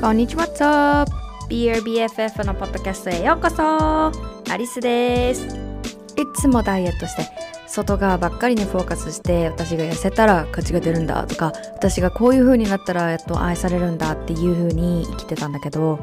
こんにちは。What's up? BRBFF のポッドキャストへようこそ。アリスです。いつもダイエットして外側ばっかりにフォーカスして私が痩せたら価値が出るんだとか私がこういう風になったらやっと愛されるんだっていう風に生きてたんだけど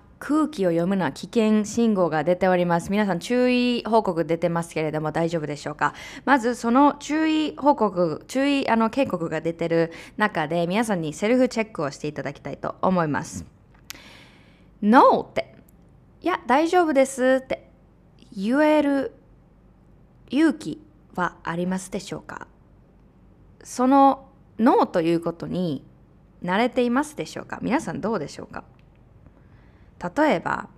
空気を読むな危険信号が出ております。皆さん注意報告出てますけれども大丈夫でしょうか？まずその注意報告、注意あの警告が出てる中で皆さんにセルフチェックをしていただきたいと思います。No って、いや大丈夫ですって。言える勇気はありますでしょうか？その No ということに慣れていますでしょうか？皆さんどうでしょうか？例えば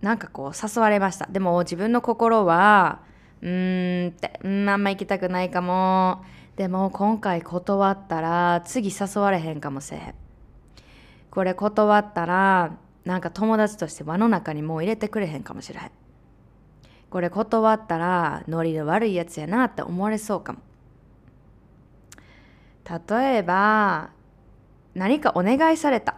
なんかこう誘われました。でも自分の心はうーんってうんあんま行きたくないかも。でも今回断ったら次誘われへんかもせえへん。これ断ったらなんか友達として輪の中にもう入れてくれへんかもしれへん。これ断ったらノリの悪いやつやなって思われそうかも。例えば何かお願いされた。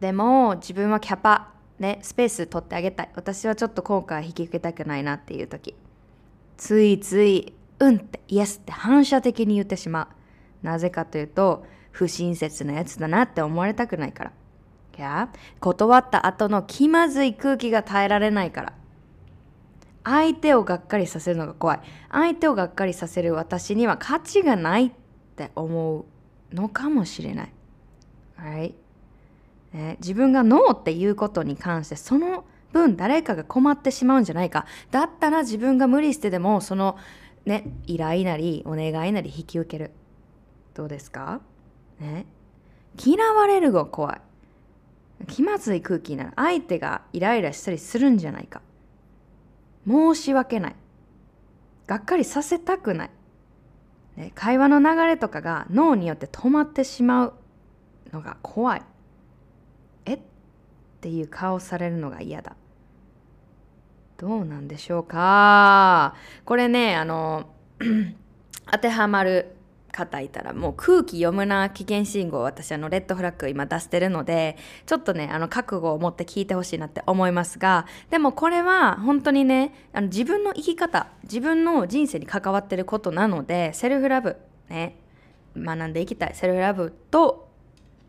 でも自分はキャパねスペース取ってあげたい。私はちょっと今回引き受けたくないなっていう時。ついついうんってイエスって反射的に言ってしまう。なぜかというと不親切なやつだなって思われたくないから。いや断った後の気まずい空気が耐えられないから。相手をがっかりさせるのが怖い。相手をがっかりさせる私には価値がないって思うのかもしれない、right? ね、自分がノーっていうことに関してその分誰かが困ってしまうんじゃないか。だったら自分が無理してでもそのね依頼なりお願いなり引き受ける。どうですか？ね。嫌われるが怖い。気まずい空気になら相手がイライラしたりするんじゃないか。申し訳ない。がっかりさせたくない、ね、会話の流れとかが脳によって止まってしまうのが怖い。っていう顔されるのが嫌だ。どうなんでしょうか。これねあの 当てはまる方いたらもう空気読むな危険信号私あのレッドフラッグ今出してるのでちょっとねあの覚悟を持って聞いてほしいなって思いますがでもこれは本当にねあの自分の生き方自分の人生に関わってることなのでセルフラブね学んでいきたい。セルフラブと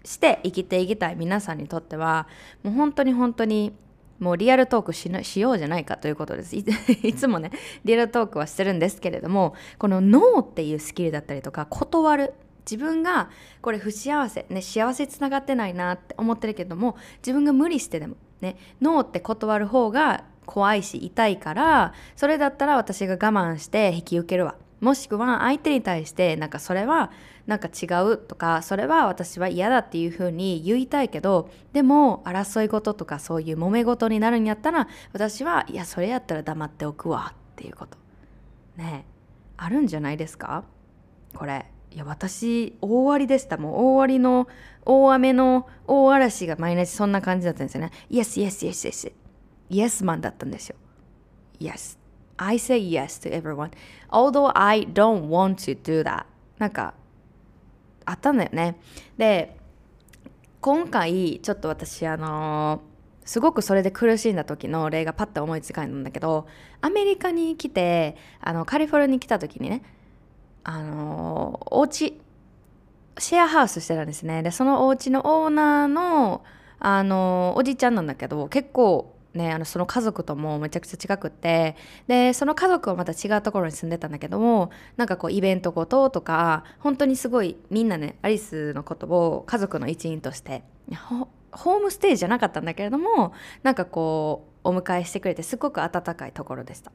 して生きていきたい皆さんにとってはもう本当に本当にもうリアルトークししようじゃないかということです。い つもねリアルトークはしてるんですけれどもこのノーっていうスキルだったりとか断る。自分がこれ不幸せね幸せつながってないなって思ってるけども自分が無理してでもねノーって断る方が怖いし痛いからそれだったら私が我慢して引き受けるわ。もしくは相手に対してなんかそれはなんか違うとかそれは私は嫌だっていうふうに言いたいけどでも争い事とかそういう揉め事になるんやったら私はいやそれやったら黙っておくわっていうこと。ねあるんじゃないですか？これ。いや私大終わりでした。もう大終わりの大雨の大嵐が毎日そんな感じだったんですよね。Yes, yes, yes, yes Yes. マンだったんですよ。Yes. I say yes to everyone. Although I don't want to do that. なんかあったんだよね。で今回ちょっと私あのすごくそれで苦しんだ時の例がパッと思いつかないんだけどアメリカに来てあのカリフォルニアに来た時にねあのお家シェアハウスしてたんですね。でそのお家のオーナーのあのおじちゃんなんだけど結構ね、あのその家族ともめちゃくちゃ近くってでその家族はまた違うところに住んでたんだけどもなんかこうイベントごととか本当にすごいみんなねアリスのことを家族の一員としてホームステイじゃなかったんだけれどもなんかこうお迎えしてくれてすごく温かいところでした。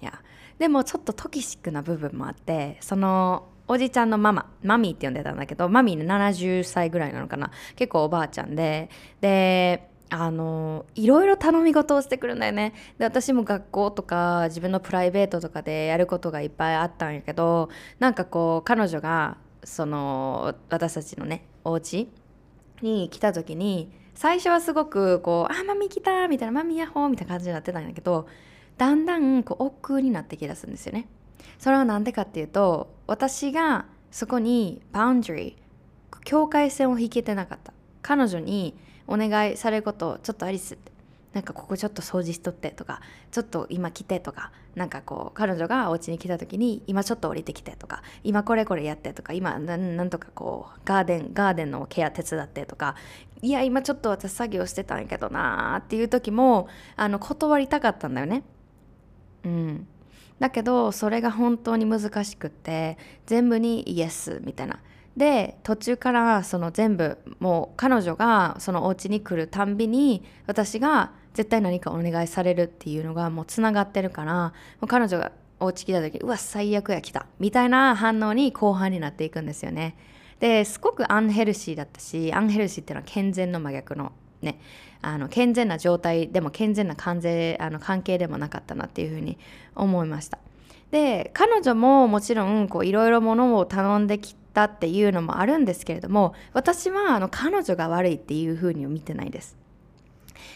いやでもちょっとトキシックな部分もあってそのおじちゃんのマママミーって呼んでたんだけどマミー70歳ぐらいなのかな結構おばあちゃんでであのいろいろ頼み事をしてくるんだよねで私も学校とか自分のプライベートとかでやることがいっぱいあったんやけどなんかこう彼女がその私たちのねお家に来た時に最初はすごくこう「あマミ来た」みたいな「マミヤッホー」みたいな感じになってたんだけどだんだんこう億劫になってきだすんですよね。それは何でかっていうと私がそこにバウンドリー境界線を引けてなかった彼女にお願いされることちょっとアリスなんかここちょっと掃除しとってとかちょっと今来てとかなんかこう彼女がお家に来た時に今ちょっと降りてきてとか今これこれやってとか今なんとかこうガーデンガーデンのケア手伝ってとかいや今ちょっと私作業してたんやけどなーっていう時もあの断りたかったんだよね。うん、だけどそれが本当に難しくって全部にイエスみたいな。で途中からその全部もう彼女がそのお家に来るたんびに私が絶対何かお願いされるっていうのがもうつながってるから彼女がお家来た時うわ最悪や来たみたいな反応に後半になっていくんですよね。ですごくアンヘルシーだったしアンヘルシーっていうのは健全の真逆のねあの健全な状態でも健全な関税あの関係でもなかったなっていうふうに思いました。で彼女ももちろんいろいろものを頼んできたっていうのもあるんですけれども私はあの彼女が悪いっていうふうには見てないです。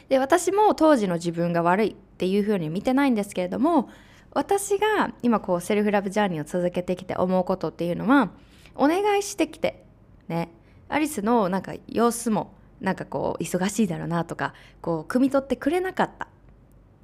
で私も当時の自分が悪いっていうふうに見てないんですけれども私が今こうセルフラブジャーニーを続けてきて思うことっていうのはお願いしてきてねアリスのなんか様子もなんかこう忙しいだろうなとかこう汲み取ってくれなかったっ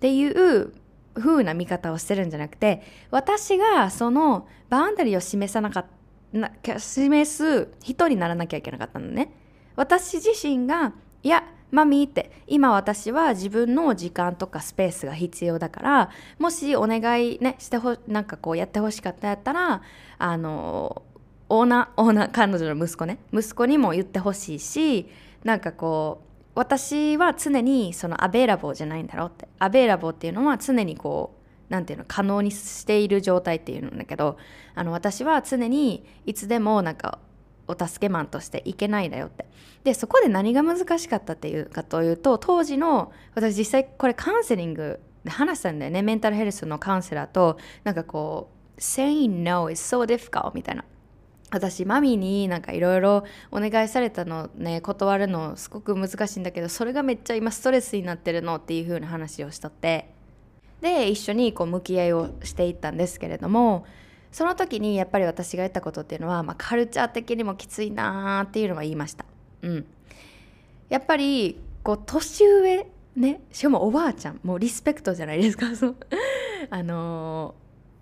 ていう風な見方をしてるんじゃなくて私がそのバウンダリーを示さなかったな示す人にならなきゃいけなかったのね。私自身がいやマミーって今私は自分の時間とかスペースが必要だからもしお願いねしてほなんかこうやってほしかったやったらあのオーナーオーナー彼女の息子ね。息子にも言ってほしいしなんかこう私は常にそのアベーラボーじゃないんだろうって。アベーラボーっていうのは常にこうなんていうの可能にしている状態っていうんだけどあの私は常にいつでもなんかお助けマンとしていけないだよって。でそこで何が難しかったっていうかというと当時の私実際これカウンセリングで話したんだよね。メンタルヘルスのカウンセラーとなんかこう saying no is so difficult みたいな。私マミーになんかいろいろお願いされたのね断るのすごく難しいんだけどそれがめっちゃ今ストレスになってるのっていう風な話をしとって。で一緒にこう向き合いをしていったんですけれどもその時にやっぱり私が言ったことっていうのは、まあ、カルチャー的にもきついなーっていうのは言いました。うん、やっぱりこう年上ねしかもおばあちゃんもうリスペクトじゃないですか。あの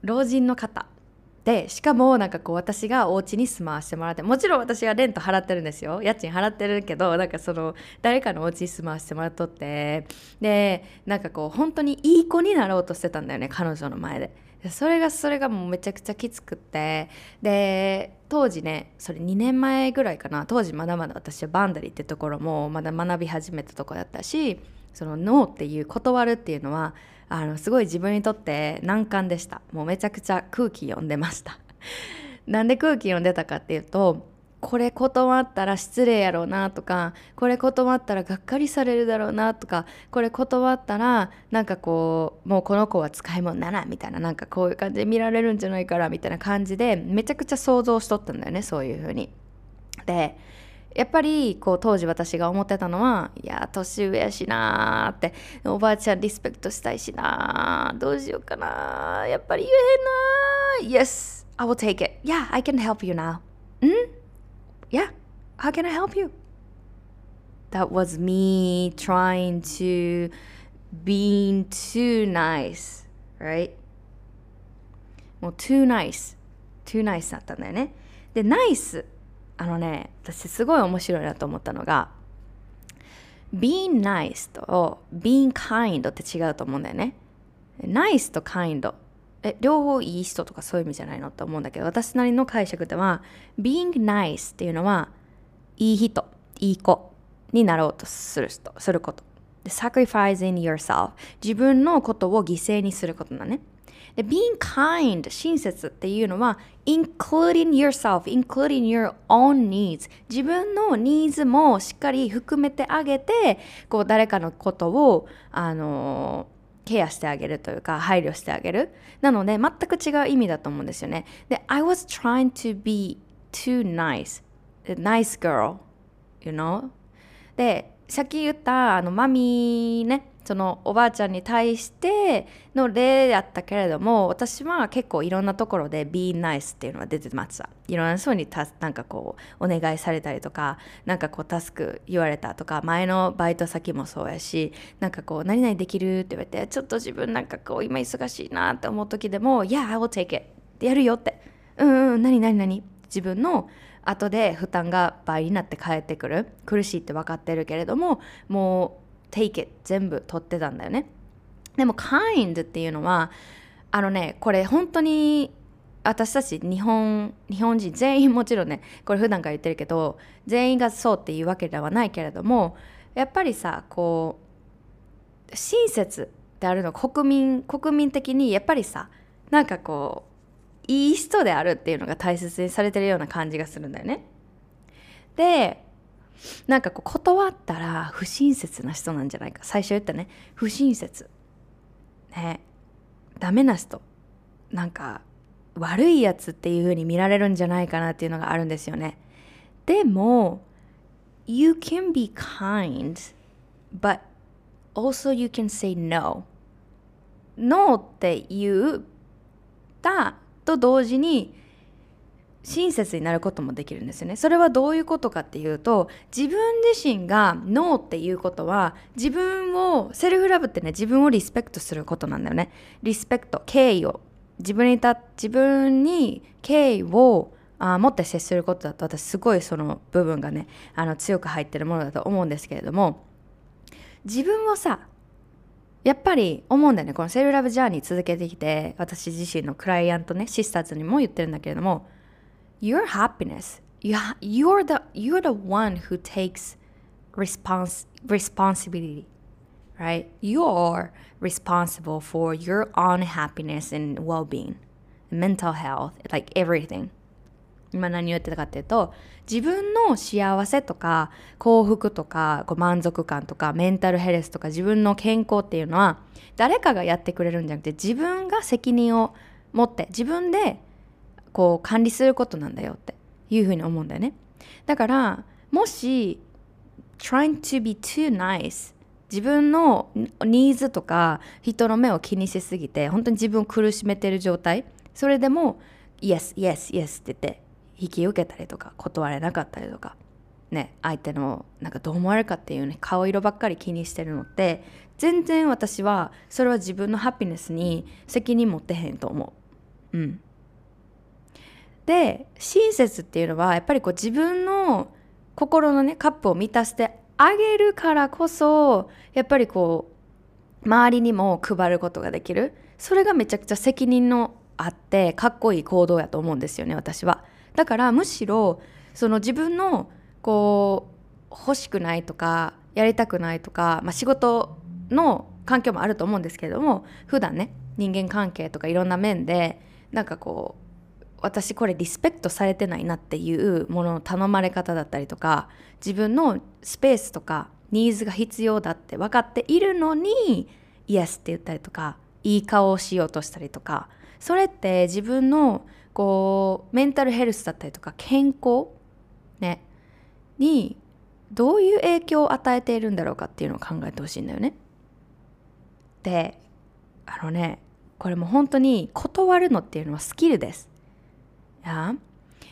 ー、老人の方。でしかもなんかこう私がお家に住まわせてもらってもちろん私はレント払ってるんですよ。家賃払ってるけどなんかその誰かのお家に住まわせてもらっとって。でなんかこう本当にいい子になろうとしてたんだよね彼女の前で。それがそれがもうめちゃくちゃきつくって。で当時ねそれ2年前ぐらいかな。当時まだまだ私はバンダリーってところもまだ学び始めたとこだったしそのノーっていう断るっていうのはあのすごい自分にとって難関でしたもうめちゃくちゃ空気読んでました なんで空気読んでたかっていうとこれ断ったら失礼やろうなとかこれ断ったらがっかりされるだろうなとかこれ断ったらなんかこうもうこの子は使い物ならみたいななんかこういう感じで見られるんじゃないからみたいな感じでめちゃくちゃ想像しとったんだよねそういう風に。でやっぱりこう当時私が思ってたのはいや年上やしなーっておばあちゃんリスペクトしたいしなどうしようかなやっぱり言えへんな Yes I will take it Yeah I can help you now ん Yeah how can I help you That was me trying to being too nice right もう too nice too nice だったんだよねで nice あのね私すごい面白いなと思ったのが being nice と being kind って違うと思うんだよね。nice と kind え両方いい人とかそういう意味じゃないのって思うんだけど私なりの解釈では being nice っていうのはいい人いい子になろうとする人すること。で sacrificing yourself 自分のことを犠牲にすることだね。で being kind 親切っていうのは including yourself including your own needs. 自分のニーズもしっかり含めてあげてこう誰かのことをあのケアしてあげるというか配慮してあげる。なので全く違う意味だと思うんですよね。で I was trying to be too nice nice girl you know? でさっき言ったあのマミーねそのおばあちゃんに対しての例だったけれども私は結構いろんなところで be nice っていうのは出てました。いろんな人にたなんかこうお願いされたりとかなんかこうタスク言われたとか前のバイト先もそうやしなんかこう何々できるって言われてちょっと自分なんかこう今忙しいなって思う時でも Yeah I will take it. やるよって。うんうん何何何。自分の後で負担が倍になって帰ってくる。苦しいって分かってるけれどももう take it 全部取ってたんだよねでも kind っていうのはあのねこれ本当に私たち日本日本人全員もちろんねこれ普段から言ってるけど全員がそうっていうわけではないけれどもやっぱりさこう親切であるの国民国民的にやっぱりさなんかこういい人であるっていうのが大切にされてるような感じがするんだよね。でなんかこう断ったら不親切な人なんじゃないか。最初言ったね。不親切。ね。ダメな人。なんか悪いやつっていう風に見られるんじゃないかなっていうのがあるんですよね。でも You can be kind but also you can say no. No って言ったと同時に親切になることもできるんですよね。それはどういうことかっていうと自分自身がノーっていうことは自分をセルフラブってね自分をリスペクトすることなんだよね。リスペクト敬意を自分にた自分に敬意をあ持って接することだと私すごいその部分がねあの強く入ってるものだと思うんですけれども自分をさやっぱり思うんだよねこのセルラブジャーニー続けてきて私自身のクライアントねシスターズにも言ってるんだけれども Your happiness you're the, you're the one who takes response, responsibility right you are responsible for your own happiness and well-being mental health like everything 今何を言ってたかっていうと自分の幸せとか幸福とかこう満足感とかメンタルヘルスとか自分の健康っていうのは誰かがやってくれるんじゃなくて自分が責任を持って自分でこう管理することなんだよっていうふうに思うんだよねだからもし trying to be too nice 自分のニーズとか人の目を気にしすぎて本当に自分を苦しめてる状態それでも Yes, yes, yes って言って引き受けたりとか断れなかったりとかね相手のなんかどう思われるかっていうね顔色ばっかり気にしてるのって全然私はそれは自分のハピネスに責任持ってへんと思う。うん、で親切っていうのはやっぱりこう自分の心のねカップを満たしてあげるからこそやっぱりこう周りにも配ることができるそれがめちゃくちゃ責任のあってかっこいい行動やと思うんですよね私は。だからむしろその自分のこう欲しくないとかやりたくないとか、まあ、仕事の環境もあると思うんですけれども普段ね人間関係とかいろんな面でなんかこう私これリスペクトされてないなっていうものの頼まれ方だったりとか自分のスペースとかニーズが必要だって分かっているのにイエスって言ったりとかいい顔をしようとしたりとかそれって自分のこうメンタルヘルスだったりとか健康ねにどういう影響を与えているんだろうかっていうのを考えてほしいんだよね。であのねこれも本当に断るのっていうのはスキルです。や。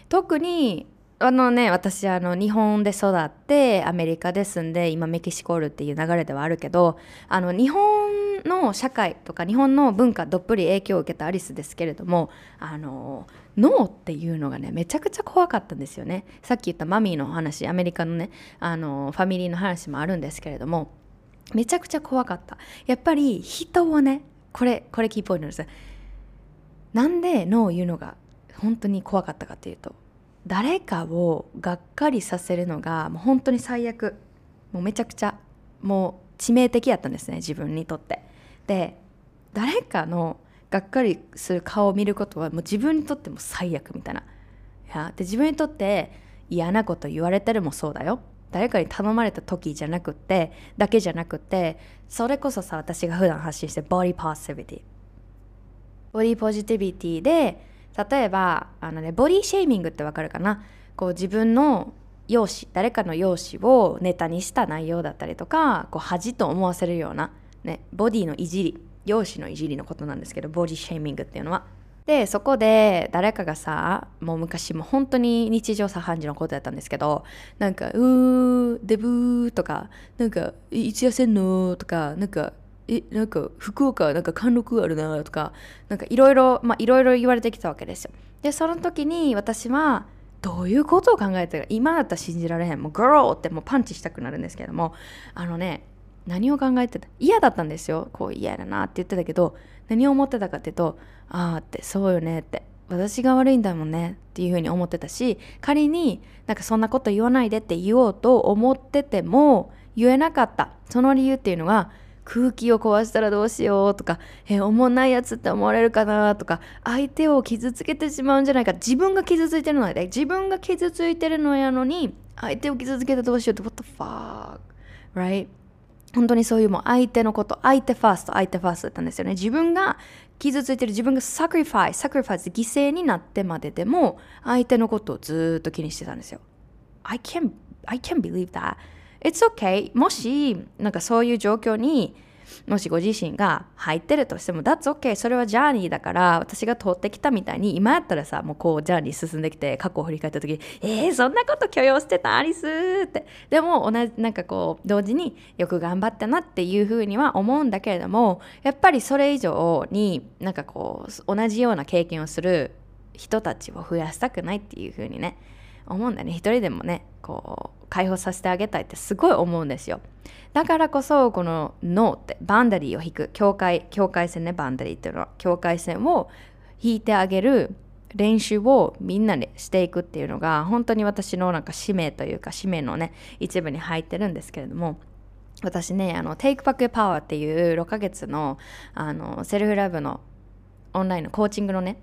特にあのね私あの日本で育ってアメリカで住んで今メキシコールっていう流れではあるけどあの日本の社会とか日本の文化どっぷり影響を受けたアリスですけれどもあの脳っていうのがねめちゃくちゃ怖かったんですよね。さっき言ったマミーの話アメリカのねあのファミリーの話もあるんですけれどもめちゃくちゃ怖かった。やっぱり人をねこれこれキーポイントですなんで脳を言うのが本当に怖かったかっていうと誰かをがっかりさせるのがもう本当に最悪。もうめちゃくちゃもう致命的やったんですね自分にとって。で誰かのがっかりする顔を見ることはもう自分にとっても最悪みたいな。いやで自分にとって嫌なこと言われてるもそうだよ。誰かに頼まれた時じゃなくってだけじゃなくってそれこそさ私が普段発信してボディポジティビティ。ボディポジティビティで例えばあのねボディシェーミングってわかるかな？こう自分の容姿誰かの容姿をネタにした内容だったりとかこう恥と思わせるような、ね、ボディのいじり容姿のいじりのことなんですけどボディシェーミングっていうのは。でそこで誰かがさもう昔も本当に日常茶飯事のことやったんですけどなんか「うーデブー」とか「なんかいつ痩せんの?」とかなんかえなんか福岡はなんか貫禄あるなとかなんかいろいろまあいろいろ言われてきたわけですよ。でその時に私はどういうことを考えてる？今だったら信じられへん。もうグローってもうパンチしたくなるんですけどもあのね何を考えてた？嫌だったんですよ。こう嫌だなって言ってたけど何を思ってたかっていうとああってそうよねって。私が悪いんだもんね。っていうふうに思ってたし仮になんかそんなこと言わないでって言おうと思ってても言えなかった。その理由っていうのは空気を壊したらどうしようとか、えおもんないやつって思われるかなとか、相手を傷つけてしまうんじゃないか、自分が傷ついてるので、自分が傷ついてるのやのに、相手を傷つけてどうしようって、what the fuck, right? 本当にそういうもう相手のこと、相手ファースト、相手ファーストだったんですよね。自分が傷ついてる、自分が sacrifi、sacrifice 犠牲になってまででも、相手のことをずっと気にしてたんですよ。I can't, I can't believe that. It's okay. もし、なんかそういう状況にもしご自身が入ってるとしても、That's okay. それは journey だから、私が通ってきたみたいに、今やったらさ、もうこう journey 進んできて、過去を振り返った時に、えー、そんなこと許容してたアリスって。でも、同じ、なんかこう、同時によく頑張ったなっていうふうには思うんだけれども、やっぱりそれ以上になんかこう、同じような経験をする人たちを増やしたくないっていうふうにね、思うんだね。一人でもね、こう、解放させてあげたいってすごい思うんですよ。だからこそこのノーってバンダリーを引く。境界境界線ねバンダリーっていうのは。境界線を引いてあげる。練習をみんなでしていくっていうのが本当に私のなんか使命というか使命のね一部に入ってるんですけれども。私ねあの Take Back Your Power っていう6ヶ月のあのセルフラブのオンラインのコーチングのね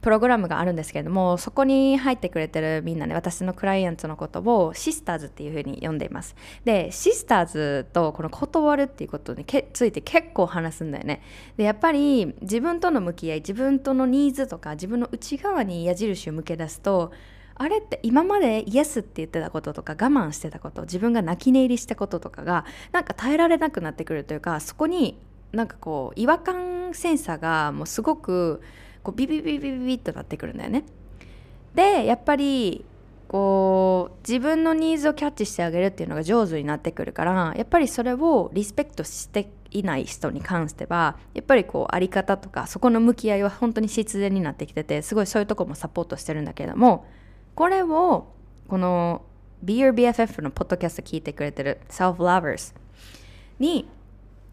プログラムがあるんですけれどもそこに入ってくれてるみんなね私のクライアントのことをシスターズっていうふうに呼んでいます。でシスターズとこの断るっていうことについて結構話すんだよね。でやっぱり自分との向き合い自分とのニーズとか自分の内側に矢印を向け出すとあれって今までイエスって言ってたこととか我慢してたこと自分が泣き寝入りしたこととかがなんか耐えられなくなってくるというかそこになんかこう違和感センサーがもうすごくこうビビビビビビッとなってくるんだよね。でやっぱりこう自分のニーズをキャッチしてあげるっていうのが上手になってくるからやっぱりそれをリスペクトしていない人に関してはやっぱりこうあり方とかそこの向き合いは本当に必然になってきててすごいそういうとこもサポートしてるんだけれどもこれをこの Be Your BFF のポッドキャスト聞いてくれてる Self Lovers に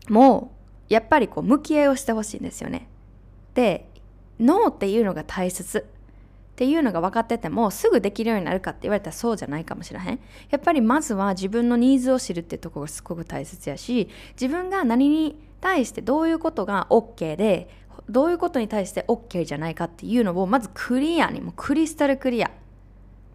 もやっぱりこう向き合いをしてほしいんですよね。でノーっていうのが大切。っていうのが分かっててもすぐできるようになるかって言われたらそうじゃないかもしれへん。やっぱりまずは自分のニーズを知るってとこがすごく大切やし自分が何に対してどういうことが OK でどういうことに対して OK じゃないかっていうのをまずクリアにもうクリスタルクリア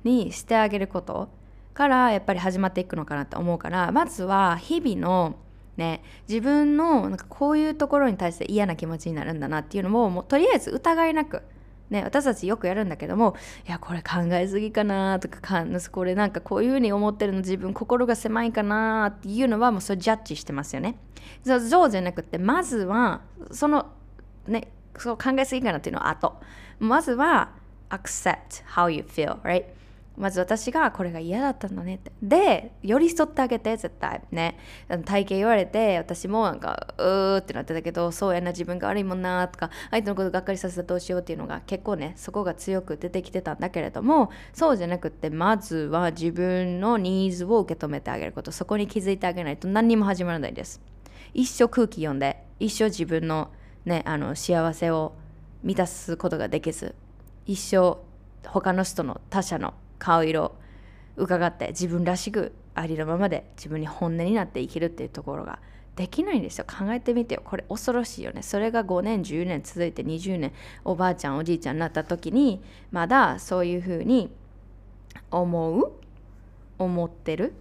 にしてあげることからやっぱり始まっていくのかなって思うからまずは日々のね、自分のなんかこういうところに対して嫌な気持ちになるんだなっていうのをもうとりあえず疑いなく、ね、私たちよくやるんだけどもいやこれ考えすぎかなとかかこれなんかこういうふうに思ってるの自分心が狭いかなっていうのはもうそれジャッジしてますよね。そうじゃなくてまずはそのねそう考えすぎかなっていうのは後。まずは accept how you feel right? まず私がこれが嫌だったんだねって。で寄り添ってあげて絶対。ね。体型言われて私もなんかうーってなってたけどそうやな自分が悪いもんなとか相手のことがっかりさせたらどうしようっていうのが結構ねそこが強く出てきてたんだけれどもそうじゃなくってまずは自分のニーズを受け止めてあげること。そこに気づいてあげないと何にも始まらないです。一生空気読んで一生自分のねあの幸せを満たすことができず一生他の人の他者の顔色伺って自分らしくありのままで自分に本音になって生きるっていうところができないんですよ。考えてみてよ。これ恐ろしいよね。それが5年10年続いて20年おばあちゃんおじいちゃんになった時にまだそういうふうに思う思ってる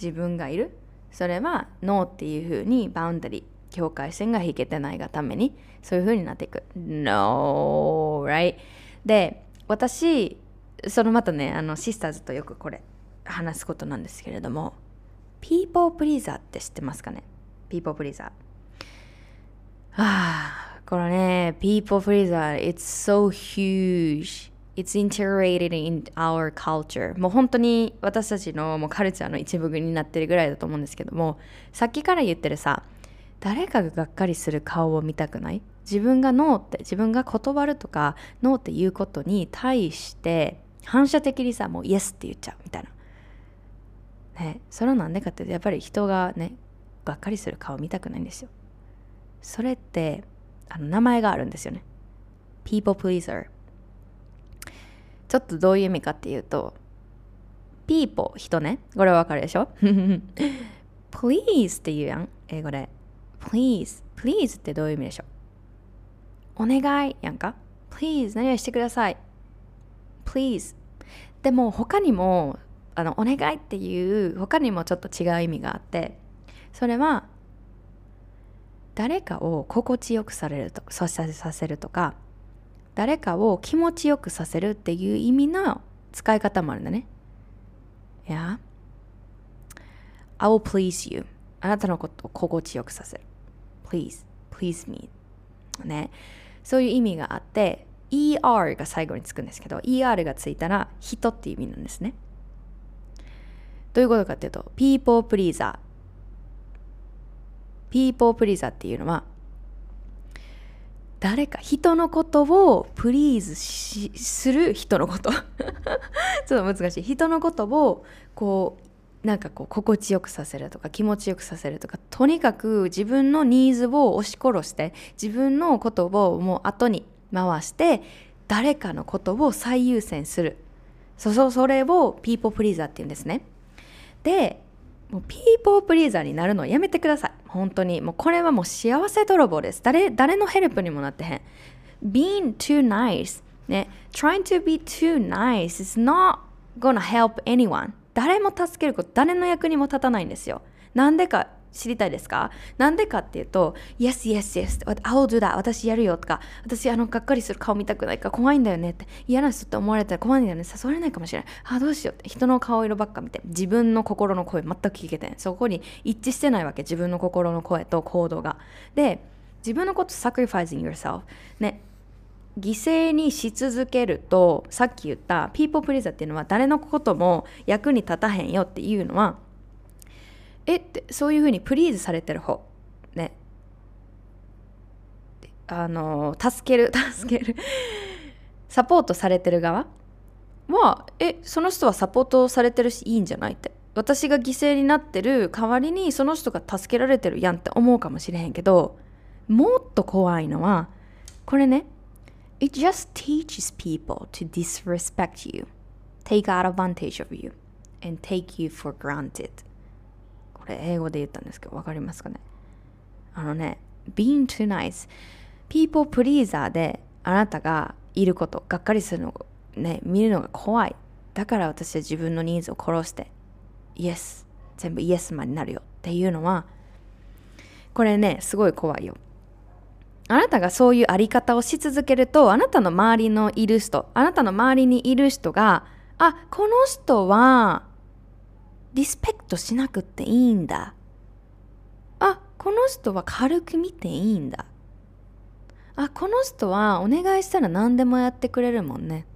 自分がいる。それはノーっていうふうにバウンダリー境界線が引けてないがためにそういうふうになっていく。No right? で私そのまたねあのシスターズとよくこれ話すことなんですけれどもピーポープリーザーって知ってますかね？ピーポープリーザーあこれねピーポープリーザー it's so huge It's integrated in our culture もう本当に私たちのもうカルチャーの一部になってるぐらいだと思うんですけどもさっきから言ってるさ誰かががっかりする顔を見たくない？自分がノーって自分が断るとかノーって言うことに対して反射的にさもうイエスって言っちゃうみたいな。ね、それはなんでかっていうとやっぱり人がねがっかりする顔見たくないんですよ。それってあの名前があるんですよね。people pleaser。ちょっとどういう意味かっていうと people 人ね。これわかるでしょ？please って言うやん。英語で。please please ってどういう意味でしょ？お願いやんか？please 何々してください？please でも他にもあのお願いっていう他にもちょっと違う意味があってそれは誰かを心地よくされるとさせるとか誰かを気持ちよくさせるっていう意味の使い方もあるんだね。いや I will please you. あなたのことを心地よくさせる。Please, please me. ね。そういう意味があって ER が最後につくんですけど ER がついたら人っていう意味なんですね。どういうことかっていうと people pleaser people pleaser っていうのは誰か人のことをプリーズしする人のこと。ちょっと難しい。人のことをこうなんかこう心地よくさせるとか気持ちよくさせるとかとにかく自分のニーズを押し殺して自分のことをもう後に回して誰かのことを最優先する。そそそれをピーポープリーザーって言うんですね。でもうピーポープリーザーになるのやめてください。本当に。もうこれはもう幸せ泥棒です。誰誰のヘルプにもなってへん。Being too nice ね。Trying to be too nice is not gonna help anyone 誰も助けること誰の役にも立たないんですよ。なんでか知りたいですか？なんでかっていうと、Yes, yes, yes, I'll do that 私やるよとか、私あのがっかりする顔見たくないから怖いんだよねって、嫌な人って思われたら怖いんだよね、誘われないかもしれない。あ、どうしようって、人の顔色ばっか見て、自分の心の声全く聞けてそこに一致してないわけ、自分の心の声と行動が。で、自分のこと sacrificing yourself ね、犠牲にし続けるとさっき言ったピーポープリーザーっていうのは誰のことも役に立たへんよっていうのはえってそういうふうにプリーズされてる方。ね。あの助ける 助ける。サポートされてる側。はえその人はサポートされてるしいいんじゃないって。私が犠牲になってる代わりにその人が助けられてるやんって思うかもしれへんけどもっと怖いのはこれね。It just teaches people to disrespect you, take advantage of you, and take you for granted. れ英語で言ったんですけど分かりますかね？あのね being too nice. People pleaser であなたがいることがっかりするのね見るのが怖い。だから私は自分のニーズを殺してイエス全部イエスマンになるよ。っていうのはこれねすごい怖いよ。あなたがそういうあり方をし続けるとあなたの周りのいる人あなたの周りにいる人があこの人はリスペクトしなくていいんだ。あ、この人は軽く見ていいんだ。あ、この人はお願いしたら何でもやってくれるもんね。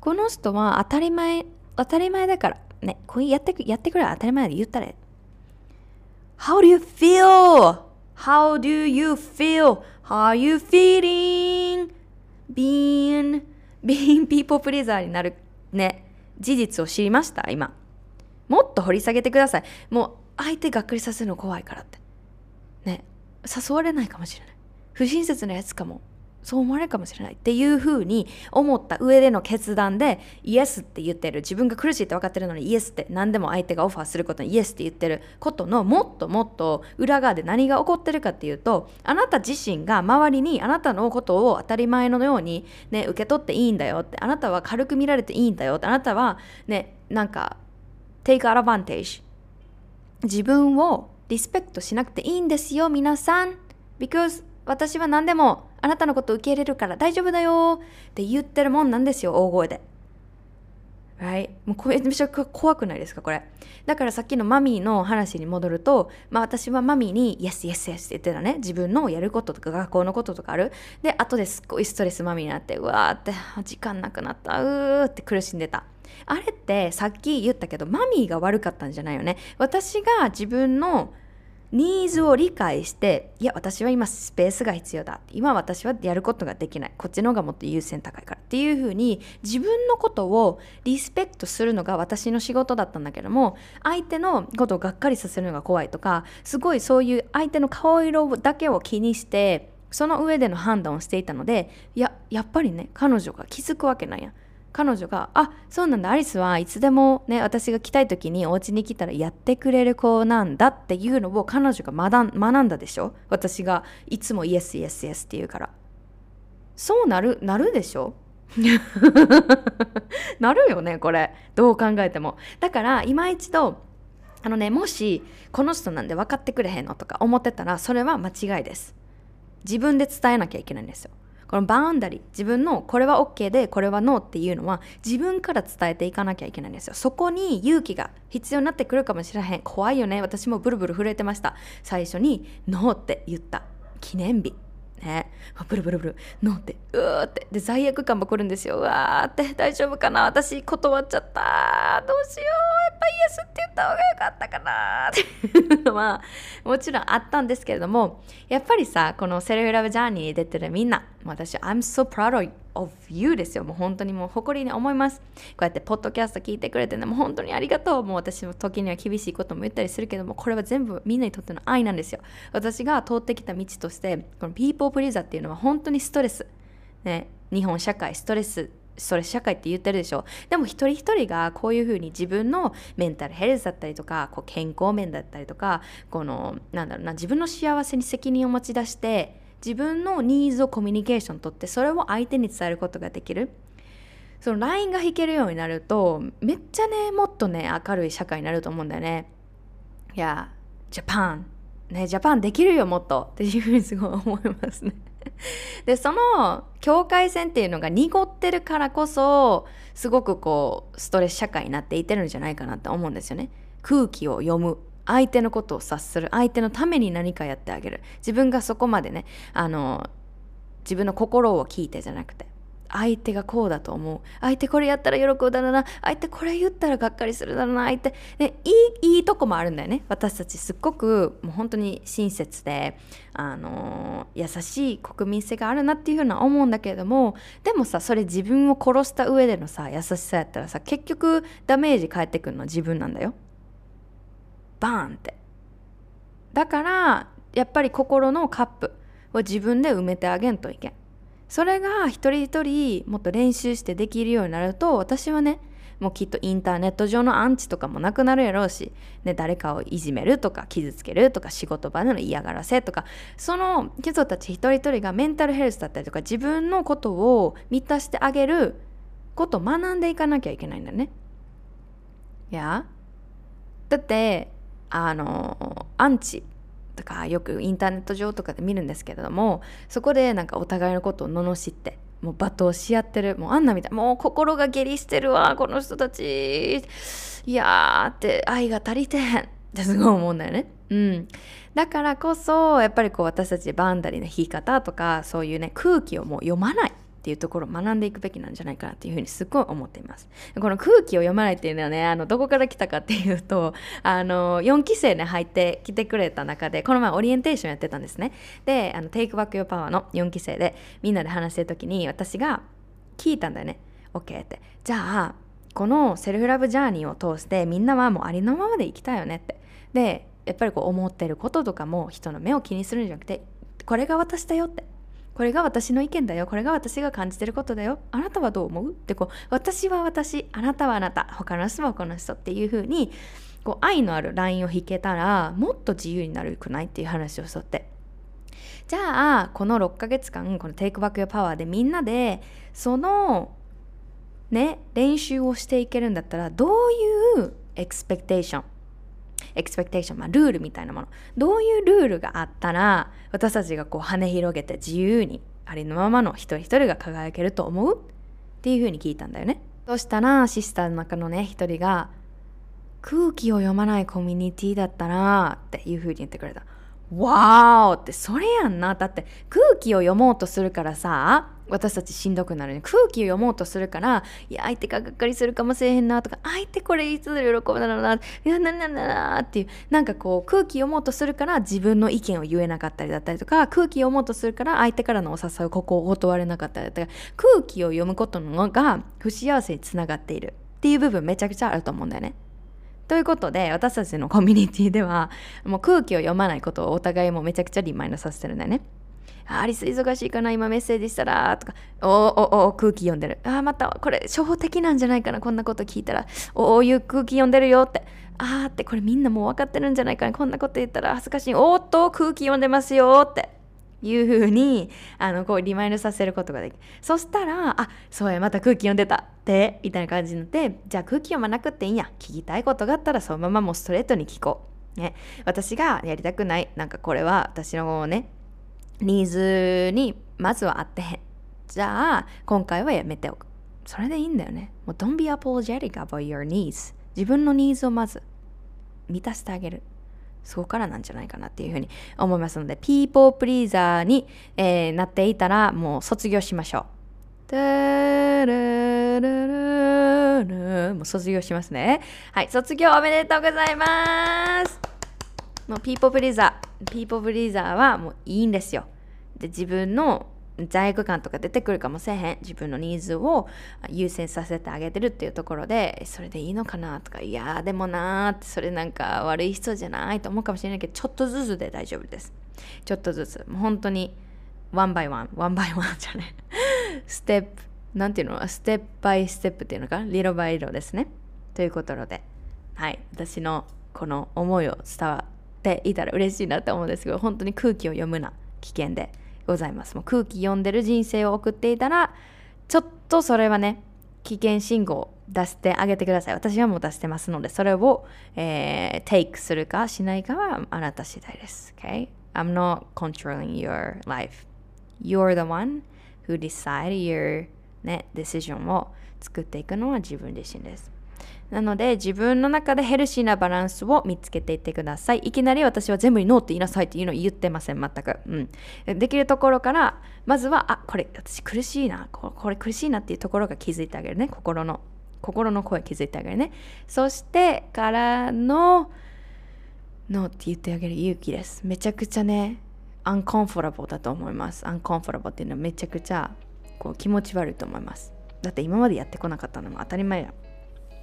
この人は当たり前当たり前だからねこうやってやってくれ当たり前で言ったら How do you feel? How do you feel? How are you feeling? Being being people pleaser になるね事実を知りました今もっと掘り下げてください。もう相手がっかりさせるの怖いからって。ね。誘われないかもしれない。不親切なやつかも。そう思われるかもしれない。っていうふうに思った上での決断でイエスって言ってる。自分が苦しいって分かってるのにイエスって何でも相手がオファーすることにイエスって言ってることのもっともっと裏側で何が起こってるかっていうとあなた自身が周りにあなたのことを当たり前のように、ね、受け取っていいんだよってあなたは軽く見られていいんだよってあなたはねなんか take advantage. 自分をリスペクトしなくていいんですよ皆さん。because 私は何でもあなたのこと受け入れるから大丈夫だよ。って言ってるもんなんですよ、大声で。Right? もうこれめちゃ怖くないですかこれ？だからさっきのマミーの話に戻ると、まあ私はマミーに Yes, Yes, Yes って言ってたね。自分のやることとか学校のこととかある？で、後ですっごいストレスマミーになって、うわーって時間なくなった、うーって苦しんでた。あれってさっき言ったけどマミーが悪かったんじゃないよね。私が自分のニーズを理解していや私は今スペースが必要だ。今私はやることができない。こっちの方がもっと優先高いからっていうふうに自分のことをリスペクトするのが私の仕事だったんだけども相手のことをがっかりさせるのが怖いとかすごいそういう相手の顔色だけを気にしてその上での判断をしていたのでいややっぱりね彼女が気づくわけないや。彼女が「あそうなんだ。アリスはいつでもね私が来たい時にお家に来たらやってくれる子なんだ」っていうのを彼女が学んだでしょ？私がいつもイエスイエスイエスって言うから。そうなるなるでしょ？なるよねこれ。どう考えても。だから今一度あのねもしこの人なんで分かってくれへんのとか思ってたらそれは間違いです。自分で伝えなきゃいけないんですよ。このバウンダリー自分のこれは OK でこれはノーっていうのは自分から伝えていかなきゃいけないんですよ。そこに勇気が必要になってくるかもしれへん。怖いよね。私もブルブル震えてました。最初にノーって言った。記念日。ね。ブルブルブル。ノーって。うーって。で罪悪感も来るんですよ。うわーって。大丈夫かな。私断っちゃった。どうしよう。やっぱイエスって言った方がよかったかな。って。いうのはもちろんあったんですけれどもやっぱりさこのセルフラブジャーニーに出てるみんな。私 I'm so proud of you ですよ。もう本当にもう誇りに思います。こうやってポッドキャスト聞いてくれてねもう本当にありがとう。もう私も時には厳しいことも言ったりするけどもこれは全部みんなにとっての愛なんですよ。私が通ってきた道としてこのピーポープリーザーっていうのは本当にストレス。ね。日本社会ストレス。ストレス社会って言ってるでしょ。でも一人一人がこういうふうに自分のメンタルヘルスだったりとかこう健康面だったりとかこのなんだろうな自分の幸せに責任を持ち出して自分のニーズをコミュニケーションとってそれを相手に伝えることができる。その LINE が弾けるようになるとめっちゃねもっとね明るい社会になると思うんだよね。いやジャパンねジャパンできるよもっとっていうふうにすごい思いますね。でその境界線っていうのが濁ってるからこそすごくこうストレス社会になっていってるんじゃないかなって思うんですよね。空気を読む。相手のことを察する。相手のために何かやってあげる。自分がそこまでねあの自分の心を聞いてじゃなくて相手がこうだと思う。相手これやったら喜ぶだろうな。相手これ言ったらがっかりするだろうな。相手、ね、いいいいとこもあるんだよね。私たちすっごくもう本当に親切で、あの、優しい国民性があるなっていうふうな思うんだけれどもでもさそれ自分を殺した上でのさ優しさやったらさ結局ダメージ返ってくるのは自分なんだよ。バーンってだからやっぱり心のカップを自分で埋めてあげんといけんそれが一人一人もっと練習してできるようになると私はねもうきっとインターネット上のアンチとかもなくなるやろうし、ね、誰かをいじめるとか傷つけるとか仕事場での嫌がらせとかその人たち一人一人がメンタルヘルスだったりとか自分のことを満たしてあげることを学んでいかなきゃいけないんだね。いやだってあのアンチとかよくインターネット上とかで見るんですけれどもそこでなんかお互いのことを罵ってもう罵倒し合ってるもうあんなみたいもう心が下痢してるわこの人たち。いやーって愛が足りてへん。ってすごい思うんだよね。うん、だからこそやっぱりこう私たちバンダリの弾き方とかそういうね空気をもう読まない。っていうところを学んでいくべきなんじゃないかなっていうふうにすっごい思っています。この空気を読まないっていうのはねあのどこから来たかっていうと あの4期生ね入ってきてくれた中でこの前オリエンテーションやってたんですね。であのテイクバックヨーパワーの4期生でみんなで話してる時に私が聞いたんだよね。OK って。じゃあこのセルフラブジャーニーを通してみんなはもうありのままで生きたいよねって。でやっぱりこう思ってることとかも人の目を気にするんじゃなくてこれが私だよって。これが私の意見だよ。これが私が感じてることだよ。あなたはどう思う？ってこう私は私あなたはあなた。他の人は他の人っていう風にこう愛のあるラインを引けたらもっと自由になるくないっていう話をしとって。じゃあこの6ヶ月間この Take Back Your Power でみんなでそのね練習をしていけるんだったらどういう expectation？expectation、まあ、ルールみたいなもの。どういうルールがあったら私たちがこう羽広げて自由にありのままの一人一人が輝けると思うっていうふうに聞いたんだよね。そしたらシスターの中のね一人が空気を読まないコミュニティだったらっていうふうに言ってくれた。わーってそれやんな。だって空気を読もうとするからさ私たちしんどくなるね。空気を読もうとするからいや相手ががっかりするかもしれへんなとか相手これいつ喜ぶだろうな。いやななななっていう。なんかこう空気読もうとするから自分の意見を言えなかったりだったりとか空気読もうとするから相手からのお誘いここを断れなかったりだったり空気を読むことのが不幸せにつながっているっていう部分めちゃくちゃあると思うんだよね。ということで私たちのコミュニティではもう空気を読まないことをお互いもめちゃくちゃリマインドさせてるんだよね。あアリス忙しいかな今メッセージしたらとか。おおお空気読んでる。あまたこれ初歩的なんじゃないかなこんなこと聞いたら。おおいう空気読んでるよって。あーってこれみんなもう分かってるんじゃないかなこんなこと言ったら恥ずかしい。おっと空気読んでますよって。いうふうにあのこうリマインドさせることができるそしたらあそうやまた空気読んでたってみたいな感じになってじゃあ空気読まなくていいんや。聞きたいことがあったらそのままもうストレートに聞こう、ね、私がやりたくないなんかこれは私のねニーズにまずは合ってへん。じゃあ今回はやめておく。それでいいんだよね。もう Don't be apologetic about your needs 自分のニーズをまず満たしてあげる。そこからなんじゃないかなっていうふうに思いますので、ピーポープリーザーに、えー、なっていたらもう卒業しましょう。もう卒業しますね。はい、卒業おめでとうございます。もう people pleaser、people pleaser はもういいんですよ。で、自分の罪悪感とか出てくるかもしれへん。自分のニーズを優先させてあげてるっていうところでそれでいいのかなとかいやでもなーってそれなんか悪い人じゃないと思うかもしれないけどちょっとずつで大丈夫です。ちょっとずつもう本当に one by one one by one じゃね。ステップなんていうの？ステップバイステップっていうのかリロバイロですね。ということで。はい。私のこの思いを伝わっていたら嬉しいなって思うんですけど本当に空気を読むな。危険で。ございます。もう空気読んでる人生を送っていたらちょっとそれはね危険信号を出してあげてください。私はもう出してますのでそれを、えー、テイクするかしないかはあなた次第です。OK I'm not controlling your life. You're the one who decide your ね decision を作っていくのは自分自身です。なので自分の中でヘルシーなバランスを見つけていってください。いきなり私は全部にノーって言いなさいっていうのを言ってません、全く。うん。できるところから、まずは、あ、これ私苦しいな、これ苦しいなっていうところが気づいてあげるね。心の、心の声気づいてあげるね。そしてからの、ノーって言ってあげる勇気です。めちゃくちゃね、アンコンフォラボだと思います。アンコンフォラボっていうのはめちゃくちゃこう気持ち悪いと思います。だって今までやってこなかったのも当たり前や。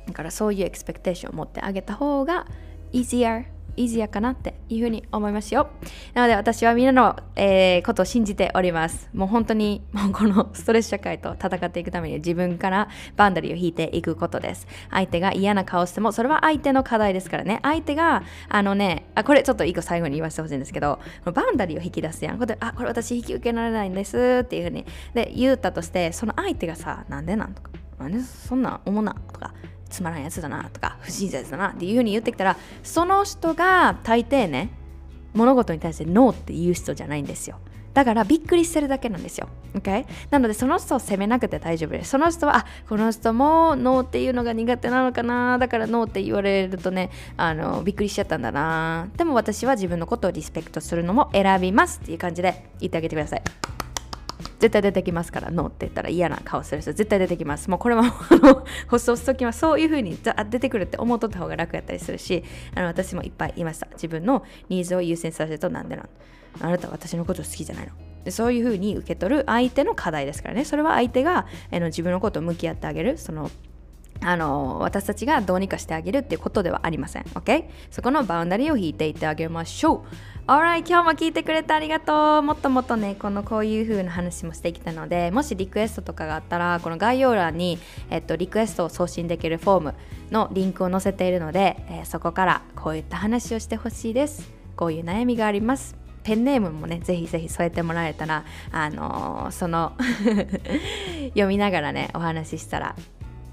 だからそういうエクスペクテーションを持ってあげた方が easier イージアかなっていうふうに思いますよ。なので私はみんなの、えー、ことを信じております。もう本当にもうこのストレス社会と戦っていくために自分からバンダリーを引いていくことです。相手が嫌な顔してもそれは相手の課題ですからね。相手があのね、あこれちょっと一個最後に言わせてほしいんですけど、バンダリーを引き出すやん。これあこれ私引き受けられないんですっていうふうにで言ったとしてその相手がさなんでなんとかなんでそんな思うなとかつまらんやつだなとか不親切だなっていうふうに言ってきたらその人が大抵ね物事に対してノーって言う人じゃないんですよだからびっくりしてるだけなんですよ。Okay? なのでその人を責めなくて大丈夫です。その人は、あこの人もノーっていうのが苦手なのかな、だからノーって言われるとね、あのびっくりしちゃったんだな。でも私は自分のことをリスペクトするのも選びますっていう感じで言ってあげてください。絶対出てきますから、ノーって言ったら嫌な顔する人、絶対出てきます。もうこれはあの 放送すときはそういうふうに出てくるって思っとった方が楽やったりするし、あの私もいっぱい言いました。自分のニーズを優先させるとなんでなんあなたは私のこと好きじゃないの。でそういうふうに受け取る相手の課題ですからね。それは相手があの自分のことを向き合ってあげる。そのあの私たちがどうにかしてあげるっていうことではありません。OK? そこのバウンダリーを引いていってあげましょう。Alright 今日も聞いてくれてありがとう。もっともっとねこのこういう風な話もしてきたのでもしリクエストとかがあったらこの概要欄に、えっと、リクエストを送信できるフォームのリンクを載せているので、えー、そこからこういった話をしてほしいです。こういう悩みがあります。ペンネームもねぜひぜひ添えてもらえたらあのー、その 読みながらねお話ししたら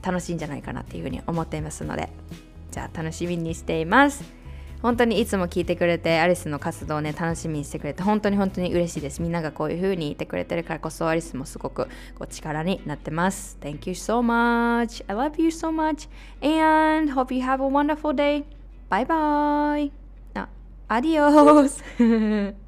楽しいんじゃないかなっていうふうに思っていますのでじゃあ楽しみにしています。本当にいつも聞いてくれてアリスの活動をね楽しみにしてくれて本当に本当に嬉しいです。みんながこういう風に言ってくれてるからこそアリスもすごくこう力になってます。Thank you so much. I love you so much. And hope you have a wonderful day. Bye bye. あ、アディオス。